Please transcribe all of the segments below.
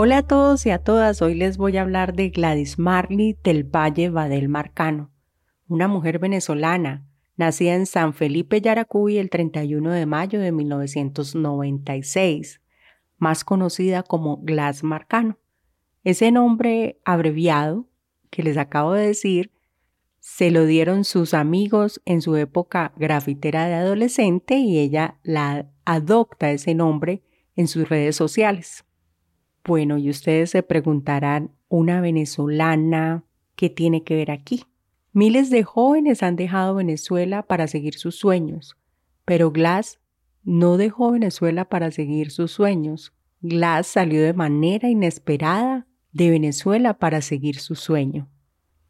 Hola a todos y a todas, hoy les voy a hablar de Gladys Marley del Valle Badel Marcano, una mujer venezolana nacida en San Felipe Yaracuy el 31 de mayo de 1996, más conocida como Glass Marcano. Ese nombre abreviado que les acabo de decir se lo dieron sus amigos en su época grafitera de adolescente y ella la adopta ese nombre en sus redes sociales. Bueno, y ustedes se preguntarán, ¿una venezolana qué tiene que ver aquí? Miles de jóvenes han dejado Venezuela para seguir sus sueños, pero Glass no dejó Venezuela para seguir sus sueños. Glass salió de manera inesperada de Venezuela para seguir su sueño.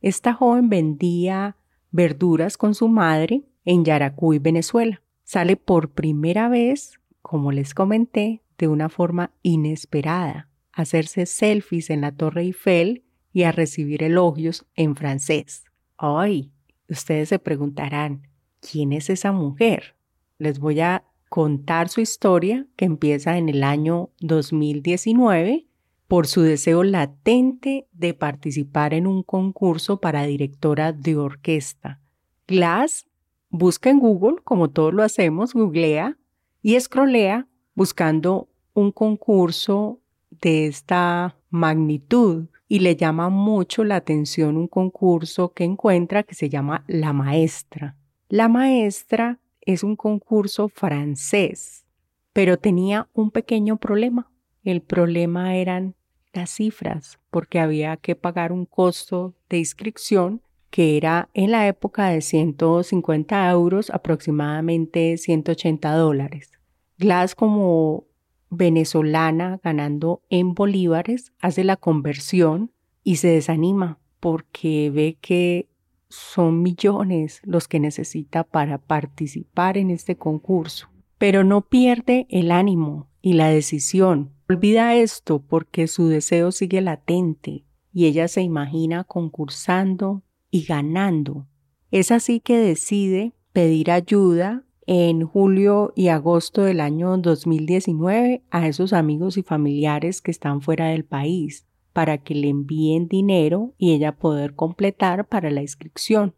Esta joven vendía verduras con su madre en Yaracuy, Venezuela. Sale por primera vez, como les comenté, de una forma inesperada, hacerse selfies en la Torre Eiffel y a recibir elogios en francés. Ay, ustedes se preguntarán, ¿quién es esa mujer? Les voy a contar su historia que empieza en el año 2019 por su deseo latente de participar en un concurso para directora de orquesta. Glass busca en Google, como todos lo hacemos, googlea y escrolea buscando un concurso de esta magnitud y le llama mucho la atención un concurso que encuentra que se llama La Maestra. La Maestra es un concurso francés, pero tenía un pequeño problema. El problema eran las cifras, porque había que pagar un costo de inscripción que era en la época de 150 euros, aproximadamente 180 dólares. Glass como venezolana ganando en bolívares hace la conversión y se desanima porque ve que son millones los que necesita para participar en este concurso. Pero no pierde el ánimo y la decisión. Olvida esto porque su deseo sigue latente y ella se imagina concursando y ganando. Es así que decide pedir ayuda en julio y agosto del año 2019 a esos amigos y familiares que están fuera del país para que le envíen dinero y ella poder completar para la inscripción.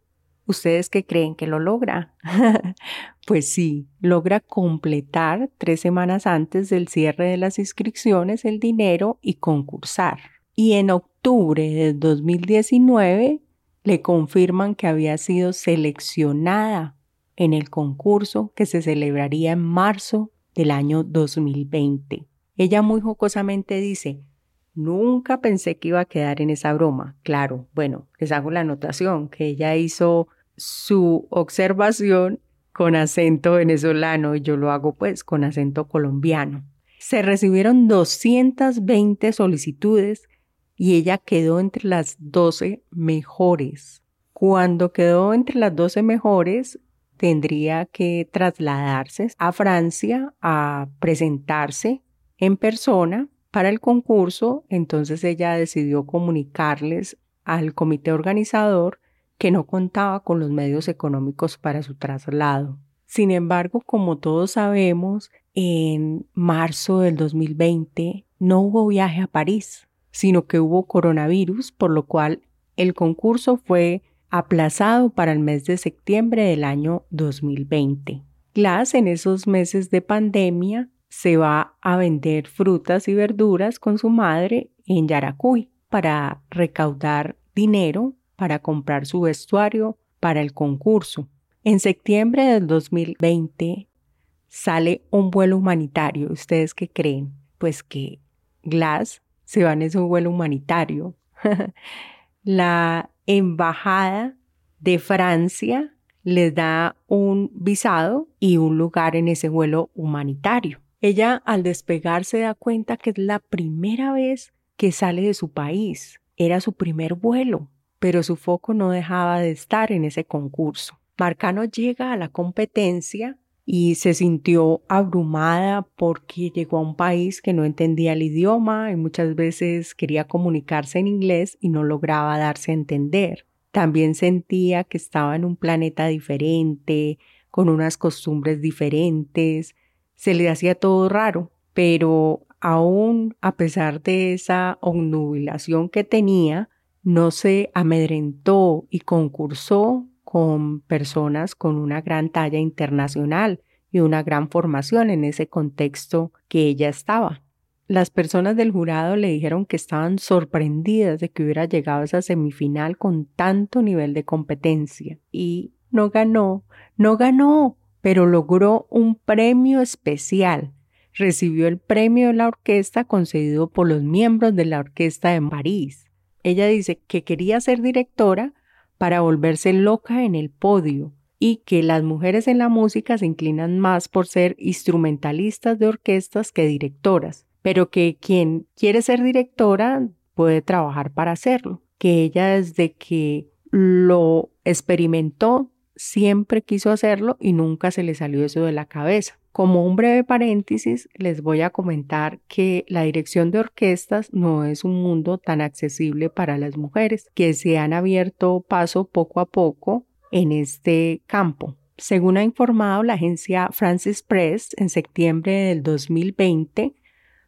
¿Ustedes qué creen que lo logra? pues sí, logra completar tres semanas antes del cierre de las inscripciones el dinero y concursar. Y en octubre del 2019 le confirman que había sido seleccionada en el concurso que se celebraría en marzo del año 2020. Ella muy jocosamente dice, nunca pensé que iba a quedar en esa broma. Claro, bueno, les hago la anotación que ella hizo su observación con acento venezolano y yo lo hago pues con acento colombiano. Se recibieron 220 solicitudes y ella quedó entre las 12 mejores. Cuando quedó entre las 12 mejores, tendría que trasladarse a Francia a presentarse en persona para el concurso, entonces ella decidió comunicarles al comité organizador que no contaba con los medios económicos para su traslado. Sin embargo, como todos sabemos, en marzo del 2020 no hubo viaje a París, sino que hubo coronavirus, por lo cual el concurso fue aplazado para el mes de septiembre del año 2020. Glass en esos meses de pandemia se va a vender frutas y verduras con su madre en Yaracuy para recaudar dinero para comprar su vestuario para el concurso. En septiembre del 2020 sale un vuelo humanitario. ¿Ustedes qué creen? Pues que Glass se va en ese vuelo humanitario. La embajada de Francia les da un visado y un lugar en ese vuelo humanitario. Ella al despegar se da cuenta que es la primera vez que sale de su país. Era su primer vuelo, pero su foco no dejaba de estar en ese concurso. Marcano llega a la competencia y se sintió abrumada porque llegó a un país que no entendía el idioma y muchas veces quería comunicarse en inglés y no lograba darse a entender. También sentía que estaba en un planeta diferente, con unas costumbres diferentes, se le hacía todo raro, pero aún a pesar de esa obnubilación que tenía, no se amedrentó y concursó con personas con una gran talla internacional y una gran formación en ese contexto que ella estaba. Las personas del jurado le dijeron que estaban sorprendidas de que hubiera llegado a esa semifinal con tanto nivel de competencia. Y no ganó, no ganó, pero logró un premio especial. Recibió el premio de la orquesta concedido por los miembros de la orquesta de París. Ella dice que quería ser directora para volverse loca en el podio y que las mujeres en la música se inclinan más por ser instrumentalistas de orquestas que directoras pero que quien quiere ser directora puede trabajar para hacerlo, que ella desde que lo experimentó siempre quiso hacerlo y nunca se le salió eso de la cabeza. Como un breve paréntesis, les voy a comentar que la dirección de orquestas no es un mundo tan accesible para las mujeres, que se han abierto paso poco a poco en este campo. Según ha informado la agencia Francis Press en septiembre del 2020,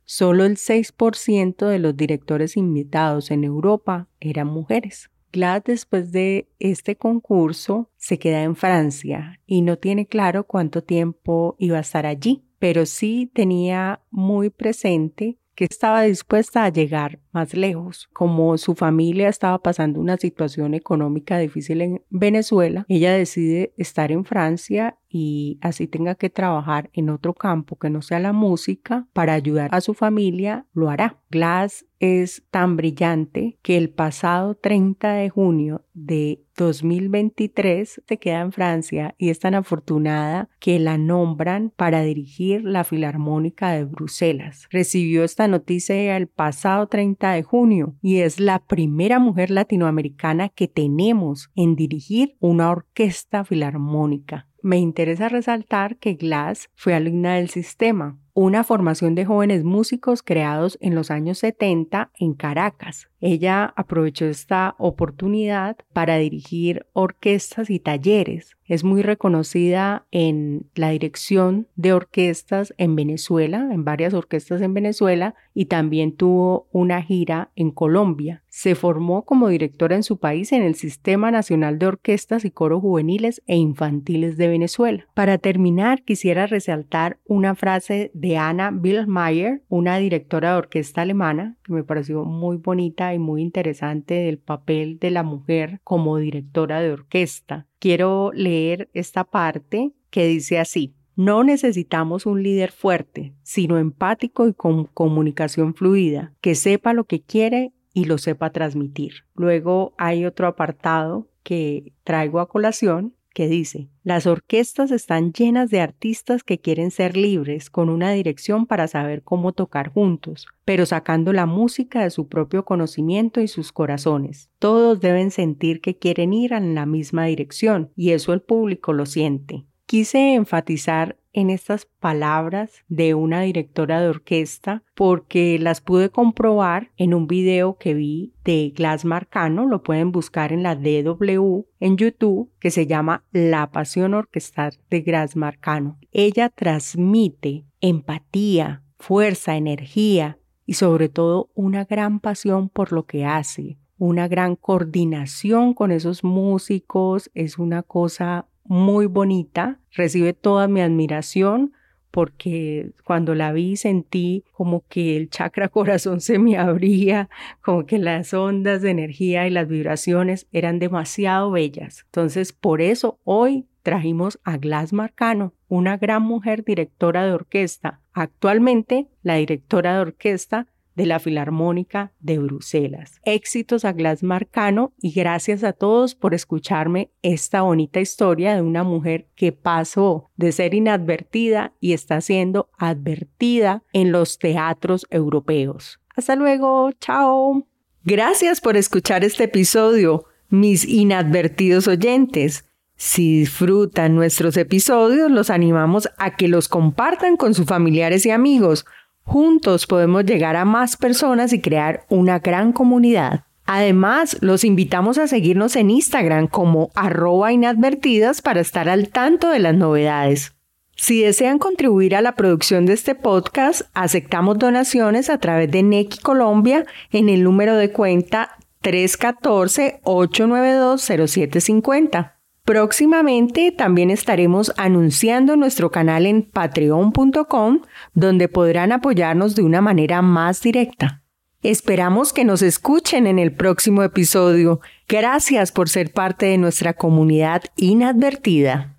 Solo el 6% de los directores invitados en Europa eran mujeres. Glass después de este concurso se queda en Francia y no tiene claro cuánto tiempo iba a estar allí, pero sí tenía muy presente que estaba dispuesta a llegar más lejos. Como su familia estaba pasando una situación económica difícil en Venezuela, ella decide estar en Francia y así tenga que trabajar en otro campo que no sea la música para ayudar a su familia, lo hará. Glass es tan brillante que el pasado 30 de junio de 2023 se queda en Francia y es tan afortunada que la nombran para dirigir la Filarmónica de Bruselas. Recibió esta noticia el pasado 30 de junio y es la primera mujer latinoamericana que tenemos en dirigir una orquesta filarmónica. Me interesa resaltar que Glass fue alumna del sistema, una formación de jóvenes músicos creados en los años 70 en Caracas. Ella aprovechó esta oportunidad para dirigir orquestas y talleres. Es muy reconocida en la dirección de orquestas en Venezuela, en varias orquestas en Venezuela, y también tuvo una gira en Colombia. Se formó como directora en su país en el Sistema Nacional de Orquestas y Coros Juveniles e Infantiles de Venezuela. Para terminar, quisiera resaltar una frase de Anna Billmeyer, una directora de orquesta alemana, que me pareció muy bonita y muy interesante del papel de la mujer como directora de orquesta. Quiero leer esta parte que dice así. No necesitamos un líder fuerte, sino empático y con comunicación fluida, que sepa lo que quiere y lo sepa transmitir. Luego hay otro apartado que traigo a colación que dice, las orquestas están llenas de artistas que quieren ser libres, con una dirección para saber cómo tocar juntos, pero sacando la música de su propio conocimiento y sus corazones. Todos deben sentir que quieren ir en la misma dirección, y eso el público lo siente. Quise enfatizar en estas palabras de una directora de orquesta porque las pude comprobar en un video que vi de Glass Marcano, lo pueden buscar en la DW en YouTube, que se llama La Pasión Orquestal de Glass Marcano. Ella transmite empatía, fuerza, energía y sobre todo una gran pasión por lo que hace, una gran coordinación con esos músicos, es una cosa muy bonita, recibe toda mi admiración porque cuando la vi sentí como que el chakra corazón se me abría, como que las ondas de energía y las vibraciones eran demasiado bellas. Entonces, por eso hoy trajimos a Glass Marcano, una gran mujer directora de orquesta, actualmente la directora de orquesta de la Filarmónica de Bruselas. Éxitos a Glass Marcano y gracias a todos por escucharme esta bonita historia de una mujer que pasó de ser inadvertida y está siendo advertida en los teatros europeos. Hasta luego, chao. Gracias por escuchar este episodio, mis inadvertidos oyentes. Si disfrutan nuestros episodios, los animamos a que los compartan con sus familiares y amigos Juntos podemos llegar a más personas y crear una gran comunidad. Además, los invitamos a seguirnos en Instagram como arroba inadvertidas para estar al tanto de las novedades. Si desean contribuir a la producción de este podcast, aceptamos donaciones a través de Nequi Colombia en el número de cuenta 314-892-0750. Próximamente también estaremos anunciando nuestro canal en patreon.com donde podrán apoyarnos de una manera más directa. Esperamos que nos escuchen en el próximo episodio. Gracias por ser parte de nuestra comunidad inadvertida.